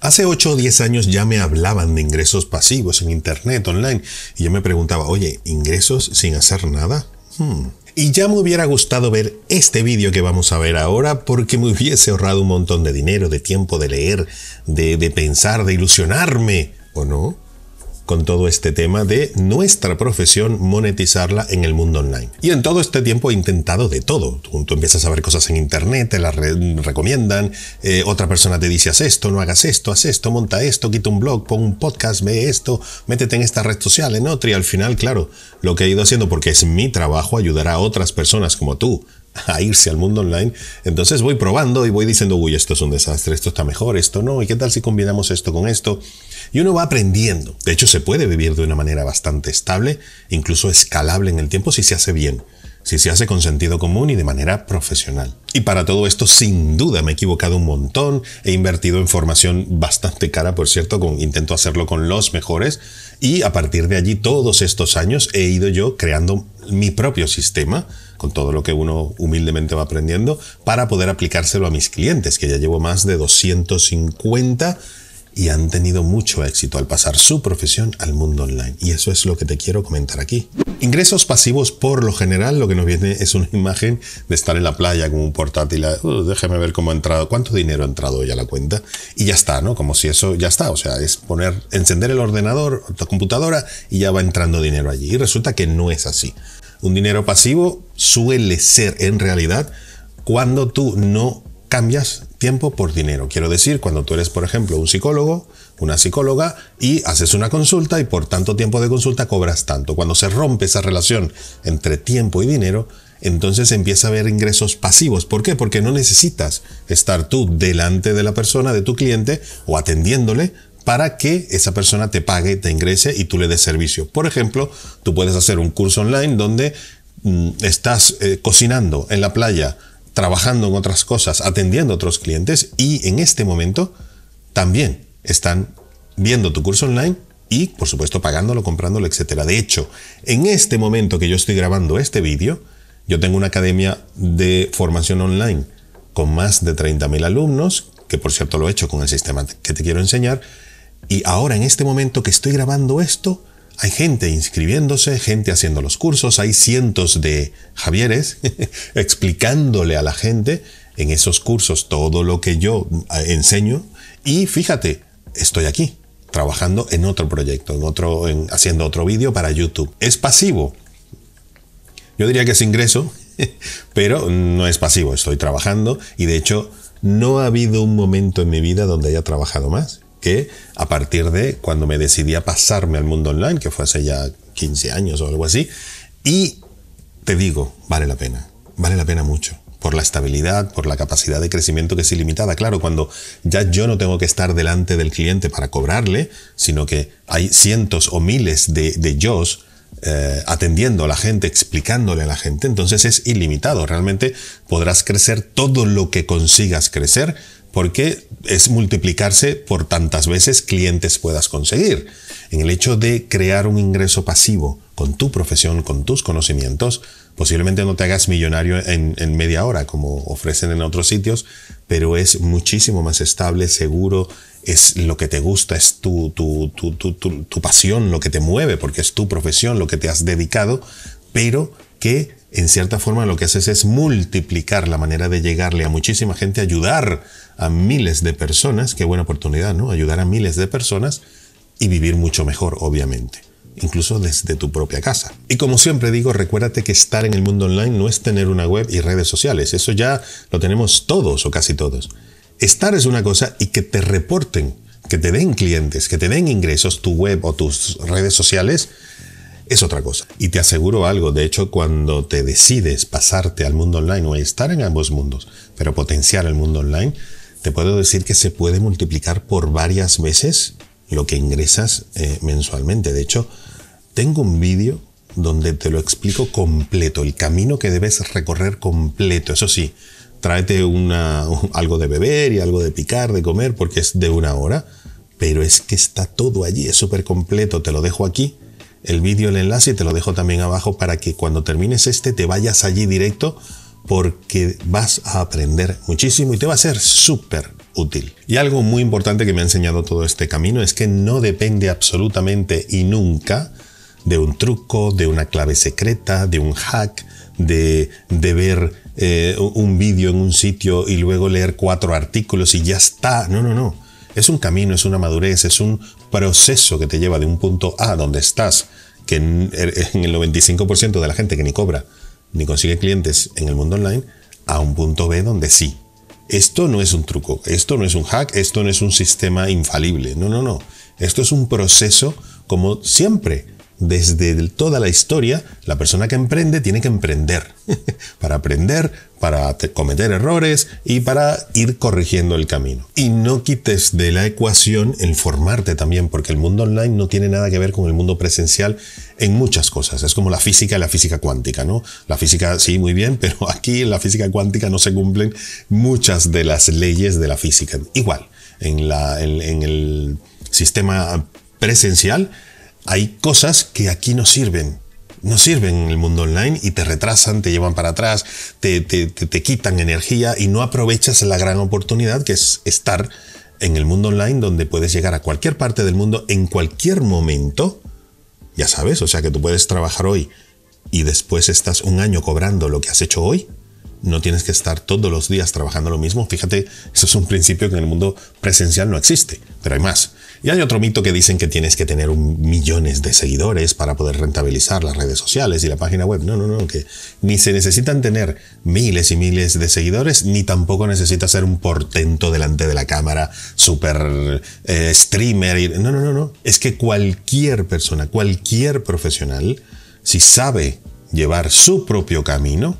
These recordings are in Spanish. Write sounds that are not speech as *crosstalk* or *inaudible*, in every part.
Hace 8 o 10 años ya me hablaban de ingresos pasivos en Internet, online, y yo me preguntaba, oye, ¿ingresos sin hacer nada? Hmm. Y ya me hubiera gustado ver este vídeo que vamos a ver ahora porque me hubiese ahorrado un montón de dinero, de tiempo de leer, de, de pensar, de ilusionarme, ¿o no? Con todo este tema de nuestra profesión monetizarla en el mundo online. Y en todo este tiempo he intentado de todo. Tú, empiezas a ver cosas en internet, te las recomiendan, eh, otra persona te dice haz esto, no hagas esto, haz esto, monta esto, quita un blog, pon un podcast, ve esto, métete en esta red social, en otra y al final, claro, lo que he ido haciendo porque es mi trabajo ayudar a otras personas como tú a irse al mundo online. Entonces voy probando y voy diciendo, uy, esto es un desastre, esto está mejor, esto no, y qué tal si combinamos esto con esto. Y uno va aprendiendo. De hecho, se puede vivir de una manera bastante estable, incluso escalable en el tiempo si se hace bien, si se hace con sentido común y de manera profesional. Y para todo esto, sin duda, me he equivocado un montón, he invertido en formación bastante cara, por cierto, con, intento hacerlo con los mejores, y a partir de allí, todos estos años, he ido yo creando mi propio sistema, con todo lo que uno humildemente va aprendiendo, para poder aplicárselo a mis clientes, que ya llevo más de 250 y han tenido mucho éxito al pasar su profesión al mundo online. Y eso es lo que te quiero comentar aquí. Ingresos pasivos, por lo general, lo que nos viene es una imagen de estar en la playa con un portátil. Uh, déjame ver cómo ha entrado, cuánto dinero ha entrado hoy a la cuenta. Y ya está, ¿no? Como si eso ya está. O sea, es poner, encender el ordenador, la computadora y ya va entrando dinero allí. Y resulta que no es así. Un dinero pasivo suele ser en realidad cuando tú no cambias tiempo por dinero. Quiero decir, cuando tú eres, por ejemplo, un psicólogo, una psicóloga, y haces una consulta y por tanto tiempo de consulta cobras tanto. Cuando se rompe esa relación entre tiempo y dinero, entonces empieza a haber ingresos pasivos. ¿Por qué? Porque no necesitas estar tú delante de la persona, de tu cliente, o atendiéndole para que esa persona te pague, te ingrese y tú le des servicio. Por ejemplo, tú puedes hacer un curso online donde mm, estás eh, cocinando en la playa trabajando en otras cosas, atendiendo a otros clientes y en este momento también están viendo tu curso online y, por supuesto, pagándolo, comprándolo, etc. De hecho, en este momento que yo estoy grabando este vídeo, yo tengo una academia de formación online con más de 30.000 alumnos, que por cierto lo he hecho con el sistema que te quiero enseñar, y ahora en este momento que estoy grabando esto, hay gente inscribiéndose, gente haciendo los cursos, hay cientos de Javieres *laughs* explicándole a la gente en esos cursos todo lo que yo enseño y fíjate, estoy aquí trabajando en otro proyecto, en otro, haciendo otro vídeo para YouTube. ¿Es pasivo? Yo diría que es ingreso, *laughs* pero no es pasivo, estoy trabajando y de hecho no ha habido un momento en mi vida donde haya trabajado más que a partir de cuando me decidí a pasarme al mundo online, que fue hace ya 15 años o algo así, y te digo, vale la pena, vale la pena mucho por la estabilidad, por la capacidad de crecimiento que es ilimitada. Claro, cuando ya yo no tengo que estar delante del cliente para cobrarle, sino que hay cientos o miles de, de yos eh, atendiendo a la gente, explicándole a la gente, entonces es ilimitado. Realmente podrás crecer todo lo que consigas crecer porque es multiplicarse por tantas veces clientes puedas conseguir. En el hecho de crear un ingreso pasivo con tu profesión, con tus conocimientos, posiblemente no te hagas millonario en, media hora como ofrecen en otros sitios, pero es muchísimo más estable, seguro, es lo que te gusta, es tu, tu, tu, tu pasión, lo que te mueve, porque es tu profesión, lo que te has dedicado, pero que en cierta forma lo que haces es multiplicar la manera de llegarle a muchísima gente, ayudar a miles de personas, qué buena oportunidad, ¿no? Ayudar a miles de personas y vivir mucho mejor, obviamente, incluso desde tu propia casa. Y como siempre digo, recuérdate que estar en el mundo online no es tener una web y redes sociales, eso ya lo tenemos todos o casi todos. Estar es una cosa y que te reporten, que te den clientes, que te den ingresos, tu web o tus redes sociales, es otra cosa. Y te aseguro algo, de hecho, cuando te decides pasarte al mundo online o estar en ambos mundos, pero potenciar el mundo online, te puedo decir que se puede multiplicar por varias veces lo que ingresas eh, mensualmente. De hecho, tengo un vídeo donde te lo explico completo, el camino que debes recorrer completo. Eso sí, tráete una, *laughs* algo de beber y algo de picar, de comer, porque es de una hora, pero es que está todo allí, es súper completo. Te lo dejo aquí, el vídeo, el enlace, y te lo dejo también abajo para que cuando termines este te vayas allí directo porque vas a aprender muchísimo y te va a ser súper útil. Y algo muy importante que me ha enseñado todo este camino es que no depende absolutamente y nunca de un truco, de una clave secreta, de un hack, de, de ver eh, un vídeo en un sitio y luego leer cuatro artículos y ya está. No, no, no. Es un camino, es una madurez, es un proceso que te lleva de un punto A donde estás, que en, en el 95% de la gente que ni cobra ni consigue clientes en el mundo online, a un punto B donde sí. Esto no es un truco, esto no es un hack, esto no es un sistema infalible. No, no, no. Esto es un proceso como siempre desde toda la historia, la persona que emprende tiene que emprender. *laughs* para aprender, para cometer errores y para ir corrigiendo el camino. Y no quites de la ecuación el formarte también, porque el mundo online no tiene nada que ver con el mundo presencial en muchas cosas. Es como la física y la física cuántica, ¿no? La física sí, muy bien, *laughs* pero aquí en la física cuántica no se cumplen muchas de las leyes de la física. Igual, en, la, en el sistema presencial, hay cosas que aquí no sirven. No sirven en el mundo online y te retrasan, te llevan para atrás, te, te, quitan energía y no aprovechas la gran oportunidad que es estar en el mundo online donde puedes llegar a cualquier parte del mundo en cualquier momento. Ya sabes, o sea que tú puedes trabajar hoy y después estás un año cobrando lo que has hecho hoy. No tienes que estar todos los días trabajando lo mismo. Fíjate, eso es un principio que en el mundo presencial no existe, pero hay más. Y hay otro mito que dicen que tienes que tener un millones de seguidores para poder rentabilizar las redes sociales y la página web. No, no, no, que ni se necesitan tener miles y miles de seguidores, ni tampoco necesitas ser un portento delante de la cámara, super eh, streamer. No, no, no, no. Es que cualquier persona, cualquier profesional, si sabe llevar su propio camino,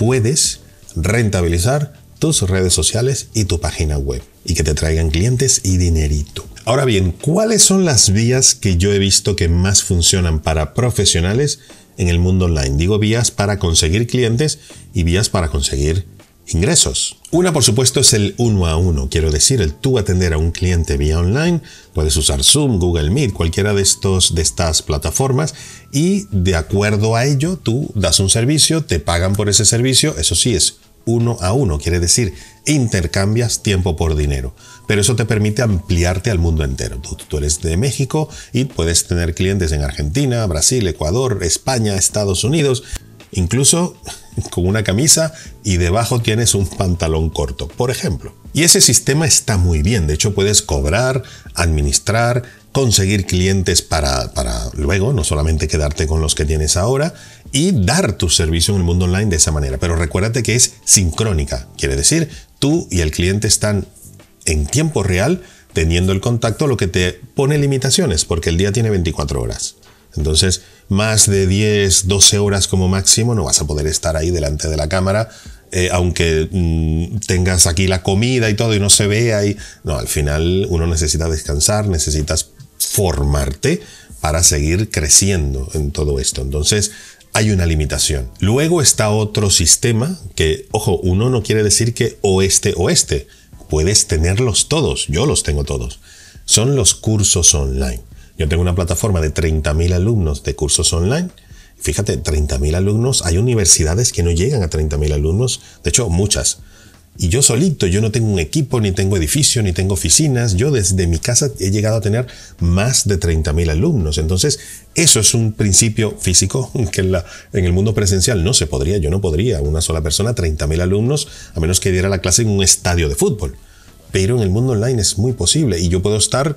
puedes rentabilizar tus redes sociales y tu página web y que te traigan clientes y dinerito. Ahora bien, ¿cuáles son las vías que yo he visto que más funcionan para profesionales en el mundo online? Digo vías para conseguir clientes y vías para conseguir ingresos. Una, por supuesto, es el uno a uno, quiero decir, el tú atender a un cliente vía online. Puedes usar Zoom, Google Meet, cualquiera de, estos, de estas plataformas y de acuerdo a ello tú das un servicio, te pagan por ese servicio, eso sí es uno a uno, quiere decir, intercambias tiempo por dinero. Pero eso te permite ampliarte al mundo entero. Tú, eres de México y puedes tener clientes en Argentina, Brasil, Ecuador, España, Estados Unidos, incluso con una camisa y debajo tienes un pantalón corto, por ejemplo. Y ese sistema está muy bien, de hecho puedes cobrar, administrar, conseguir clientes para, para luego, no solamente quedarte con los que tienes ahora, y dar tu servicio en el mundo online de esa manera. Pero recuérdate que es sincrónica, quiere decir, tú y el cliente están en tiempo real teniendo el contacto, lo que te pone limitaciones, porque el día tiene 24 horas. Entonces, más de 10, 12 horas como máximo no vas a poder estar ahí delante de la cámara, eh, aunque mm, tengas aquí la comida y todo y no se vea. Y, no, al final uno necesita descansar, necesitas formarte para seguir creciendo en todo esto. Entonces, hay una limitación. Luego está otro sistema que, ojo, uno no quiere decir que oeste oeste. Puedes tenerlos todos. Yo los tengo todos. Son los cursos online. Yo tengo una plataforma de 30.000 alumnos de cursos online. Fíjate, 30.000 alumnos. Hay universidades que no llegan a 30.000 alumnos. De hecho, muchas. Y yo solito, yo no tengo un equipo, ni tengo edificio, ni tengo oficinas. Yo desde mi casa he llegado a tener más de 30.000 alumnos. Entonces, eso es un principio físico *laughs* que en, en, el mundo presencial no se podría. Yo no podría, una sola persona, 30.000 alumnos, a menos que diera la clase en un estadio de fútbol. Pero en el mundo online es muy posible y yo puedo estar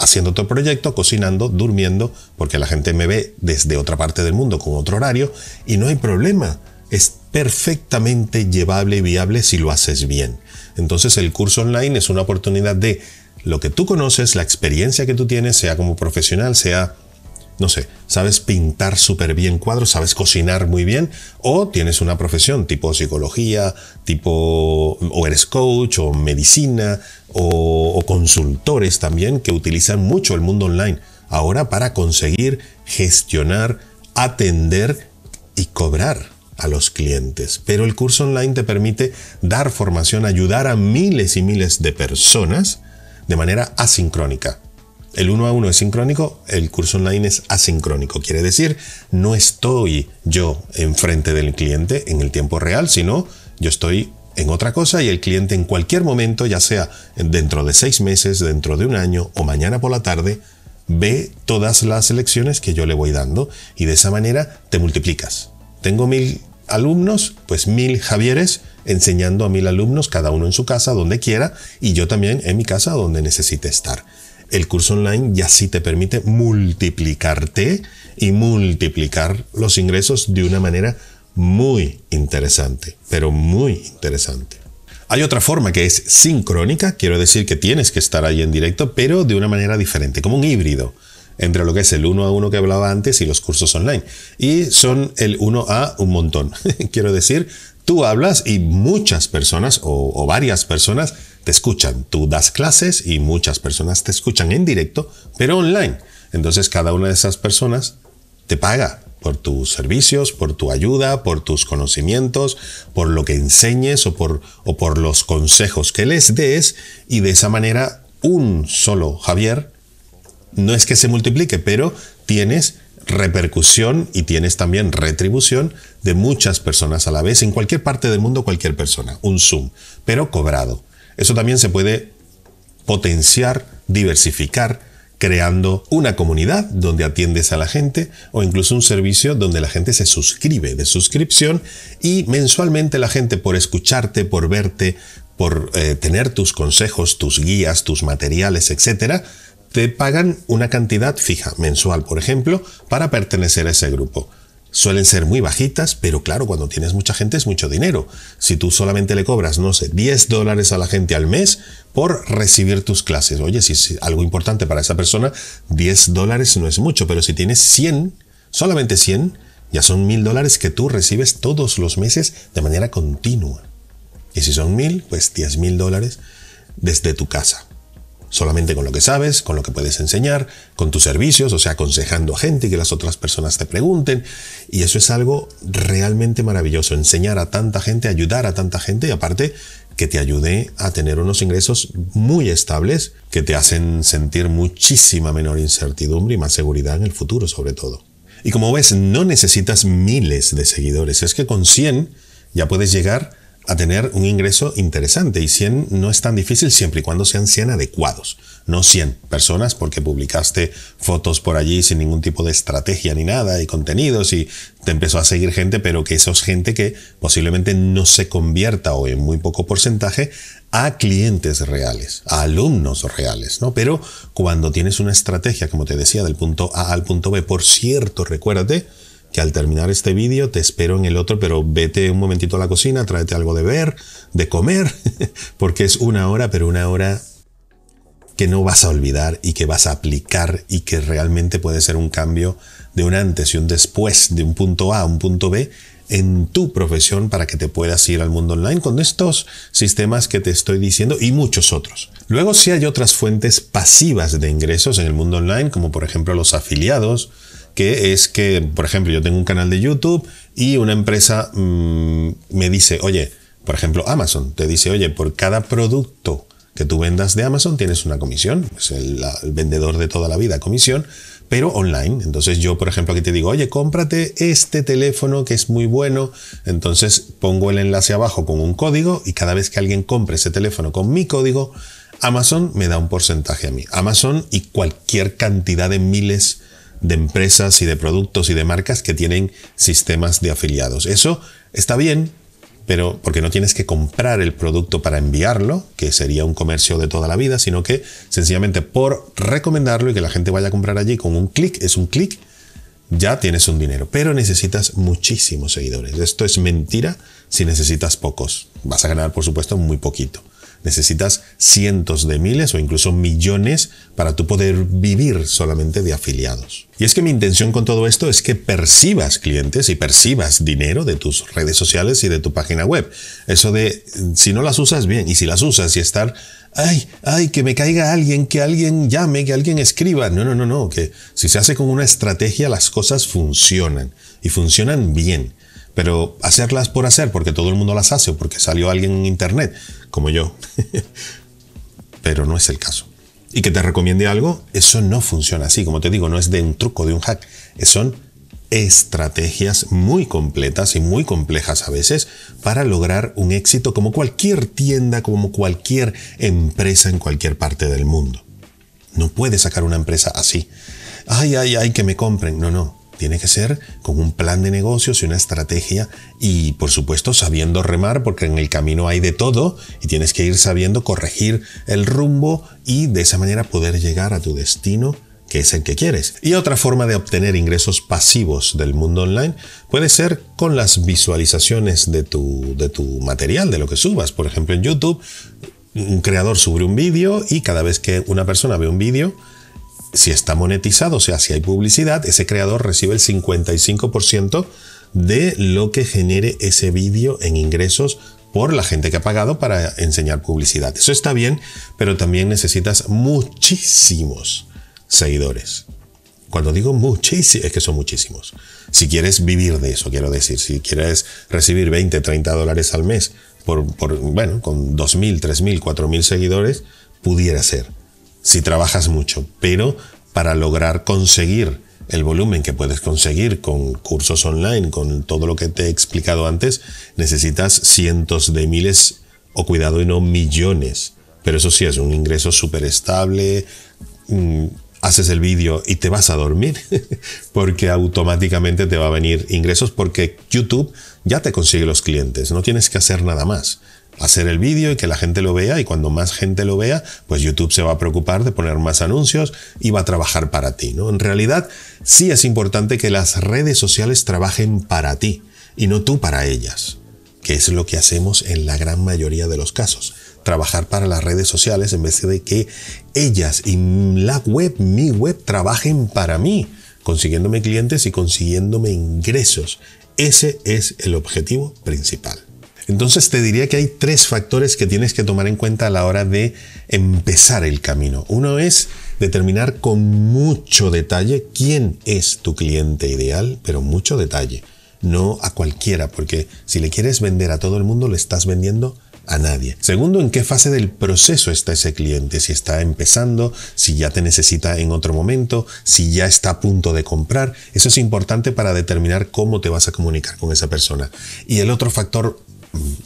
haciendo otro proyecto, cocinando, durmiendo, porque la gente me ve desde otra parte del mundo con otro horario y no hay problema. Es perfectamente llevable y viable si lo haces bien. Entonces el curso online es una oportunidad de lo que tú conoces, la experiencia que tú tienes, sea como profesional, sea no sé, sabes pintar súper bien cuadros, sabes cocinar muy bien, o tienes una profesión tipo psicología, tipo, o eres coach, o medicina, o, o consultores también que utilizan mucho el mundo online ahora para conseguir gestionar, atender y cobrar a los clientes. Pero el curso online te permite dar formación, ayudar a miles y miles de personas de manera asincrónica. El uno a uno es sincrónico, el curso online es asincrónico. Quiere decir, no estoy yo enfrente del cliente en el tiempo real, sino yo estoy en otra cosa y el cliente en cualquier momento, ya sea dentro de seis meses, dentro de un año o mañana por la tarde, ve todas las lecciones que yo le voy dando y de esa manera te multiplicas. Tengo mil alumnos, pues mil Javieres enseñando a mil alumnos, cada uno en su casa, donde quiera, y yo también en mi casa, donde necesite estar. El curso online ya sí te permite multiplicarte y multiplicar los ingresos de una manera muy interesante, pero muy interesante. Hay otra forma que es sincrónica, quiero decir que tienes que estar ahí en directo, pero de una manera diferente, como un híbrido entre lo que es el uno a uno que hablaba antes y los cursos online. Y son el uno a un montón. *laughs* quiero decir, tú hablas y muchas personas o, o varias personas te escuchan. Tú das clases y muchas personas te escuchan en directo, pero online. Entonces cada una de esas personas te paga por tus servicios, por tu ayuda, por tus conocimientos, por lo que enseñes o por, los consejos que les des y de esa manera un solo Javier no es que se multiplique, pero tienes repercusión y tienes también retribución de muchas personas a la vez en cualquier parte del mundo, cualquier persona, un Zoom, pero cobrado. Eso también se puede potenciar, diversificar creando una comunidad donde atiendes a la gente o incluso un servicio donde la gente se suscribe de suscripción y mensualmente la gente por escucharte, por verte, por eh, tener tus consejos, tus guías, tus materiales, etcétera, te pagan una cantidad fija mensual, por ejemplo, para pertenecer a ese grupo suelen ser muy bajitas, pero claro, cuando tienes mucha gente es mucho dinero. Si tú solamente le cobras, no sé, 10 dólares a la gente al mes por recibir tus clases. Oye, si es algo importante para esa persona, 10 dólares no es mucho, pero si tienes 100, solamente 100, ya son 1000 dólares que tú recibes todos los meses de manera continua. Y si son 1000, pues 10 mil dólares desde tu casa solamente con lo que sabes, con lo que puedes enseñar, con tus servicios, o sea, aconsejando a gente y que las otras personas te pregunten. Y eso es algo realmente maravilloso, enseñar a tanta gente, ayudar a tanta gente y aparte que te ayude a tener unos ingresos muy estables que te hacen sentir muchísima menor incertidumbre y más seguridad en el futuro sobre todo. Y como ves, no necesitas miles de seguidores, es que con 100 ya puedes llegar a tener un ingreso interesante y 100 no es tan difícil siempre y cuando sean 100 adecuados, no 100 personas porque publicaste fotos por allí sin ningún tipo de estrategia ni nada y contenidos y te empezó a seguir gente, pero que eso es gente que posiblemente no se convierta o en muy poco porcentaje a clientes reales, a alumnos reales, ¿no? Pero cuando tienes una estrategia, como te decía, del punto A al punto B, por cierto, recuérdate, que al terminar este vídeo te espero en el otro, pero vete un momentito a la cocina, tráete algo de ver, de comer, *laughs* porque es una hora, pero una hora que no vas a olvidar y que vas a aplicar y que realmente puede ser un cambio de un antes y un después, de un punto A a un punto B en tu profesión para que te puedas ir al mundo online con estos sistemas que te estoy diciendo y muchos otros. Luego si hay otras fuentes pasivas de ingresos en el mundo online, como por ejemplo los afiliados, que es que, por ejemplo, yo tengo un canal de YouTube y una empresa mm, me dice, oye, por ejemplo, Amazon te dice, oye, por cada producto que tú vendas de Amazon tienes una comisión, es el, el, vendedor de toda la vida, comisión, pero online. Entonces yo, por ejemplo, aquí te digo, oye, cómprate este teléfono que es muy bueno. Entonces pongo el enlace abajo con un código y cada vez que alguien compre ese teléfono con mi código, Amazon me da un porcentaje a mí. Amazon y cualquier cantidad de miles de empresas y de productos y de marcas que tienen sistemas de afiliados. Eso está bien, pero porque no tienes que comprar el producto para enviarlo, que sería un comercio de toda la vida, sino que sencillamente por recomendarlo y que la gente vaya a comprar allí con un clic, es un clic, ya tienes un dinero. Pero necesitas muchísimos seguidores. Esto es mentira si necesitas pocos. Vas a ganar, por supuesto, muy poquito necesitas cientos de miles o incluso millones para tú poder vivir solamente de afiliados. Y es que mi intención con todo esto es que percibas clientes y percibas dinero de tus redes sociales y de tu página web. Eso de si no las usas bien y si las usas y estar ay, ay, que me caiga alguien, que alguien llame, que alguien escriba. No, no, no, no, que si se hace con una estrategia las cosas funcionan y funcionan bien. Pero hacerlas por hacer, porque todo el mundo las hace o porque salió alguien en internet, como yo. *laughs* Pero no es el caso. Y que te recomiende algo, eso no funciona así. Como te digo, no es de un truco, de un hack. Son estrategias muy completas y muy complejas a veces para lograr un éxito como cualquier tienda, como cualquier empresa en cualquier parte del mundo. No puedes sacar una empresa así. Ay, ay, ay, que me compren. No, no. Tiene que ser con un plan de negocios y una estrategia y por supuesto sabiendo remar porque en el camino hay de todo y tienes que ir sabiendo corregir el rumbo y de esa manera poder llegar a tu destino que es el que quieres. Y otra forma de obtener ingresos pasivos del mundo online puede ser con las visualizaciones de tu, de tu material, de lo que subas. Por ejemplo, en YouTube, un creador sube un vídeo y cada vez que una persona ve un vídeo, si está monetizado, o sea, si hay publicidad, ese creador recibe el 55% de lo que genere ese vídeo en ingresos por la gente que ha pagado para enseñar publicidad. Eso está bien, pero también necesitas muchísimos seguidores. Cuando digo muchísimos, es que son muchísimos. Si quieres vivir de eso, quiero decir, si quieres recibir 20, 30 dólares al mes por, por bueno, con 2.000, 3.000, 4.000 seguidores, pudiera ser si trabajas mucho, pero para lograr conseguir el volumen que puedes conseguir con cursos online, con todo lo que te he explicado antes, necesitas cientos de miles o cuidado y no millones. Pero eso sí es un ingreso súper estable. Mm, haces el vídeo y te vas a dormir *laughs* porque automáticamente te va a venir ingresos porque YouTube ya te consigue los clientes, no tienes que hacer nada más hacer el vídeo y que la gente lo vea y cuando más gente lo vea, pues YouTube se va a preocupar de poner más anuncios y va a trabajar para ti, ¿no? En realidad sí es importante que las redes sociales trabajen para ti y no tú para ellas, que es lo que hacemos en la gran mayoría de los casos. Trabajar para las redes sociales en vez de que ellas y la web, mi web, trabajen para mí, consiguiéndome clientes y consiguiéndome ingresos. Ese es el objetivo principal. Entonces te diría que hay tres factores que tienes que tomar en cuenta a la hora de empezar el camino. Uno es determinar con mucho detalle quién es tu cliente ideal, pero mucho detalle, no a cualquiera, porque si le quieres vender a todo el mundo, le estás vendiendo a nadie. Segundo, en qué fase del proceso está ese cliente, si está empezando, si ya te necesita en otro momento, si ya está a punto de comprar. Eso es importante para determinar cómo te vas a comunicar con esa persona. Y el otro factor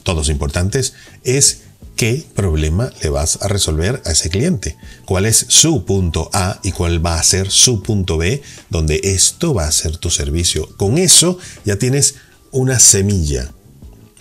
todos importantes, es qué problema le vas a resolver a ese cliente. ¿Cuál es su punto A y cuál va a ser su punto B, donde esto va a ser tu servicio? Con eso ya tienes una semilla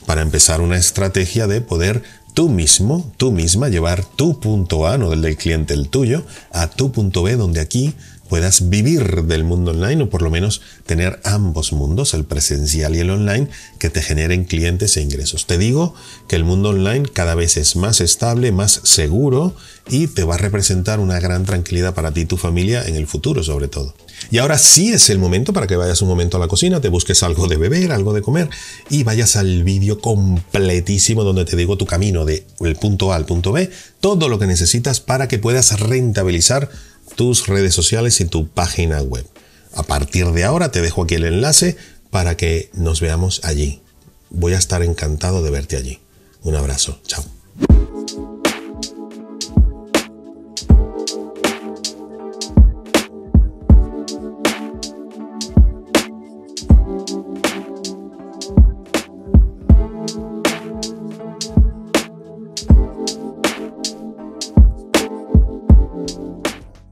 para empezar una estrategia de poder tú mismo, tú misma llevar tu punto A, no del del cliente, el tuyo, a tu punto B, donde aquí puedas vivir del mundo online o por lo menos tener ambos mundos, el presencial y el online, que te generen clientes e ingresos. Te digo que el mundo online cada vez es más estable, más seguro y te va a representar una gran tranquilidad para ti y tu familia en el futuro sobre todo. Y ahora sí es el momento para que vayas un momento a la cocina, te busques algo de beber, algo de comer y vayas al vídeo completísimo donde te digo tu camino de el punto A al punto B, todo lo que necesitas para que puedas rentabilizar tus redes sociales y tu página web. A partir de ahora te dejo aquí el enlace para que nos veamos allí. Voy a estar encantado de verte allí. Un abrazo. Chao.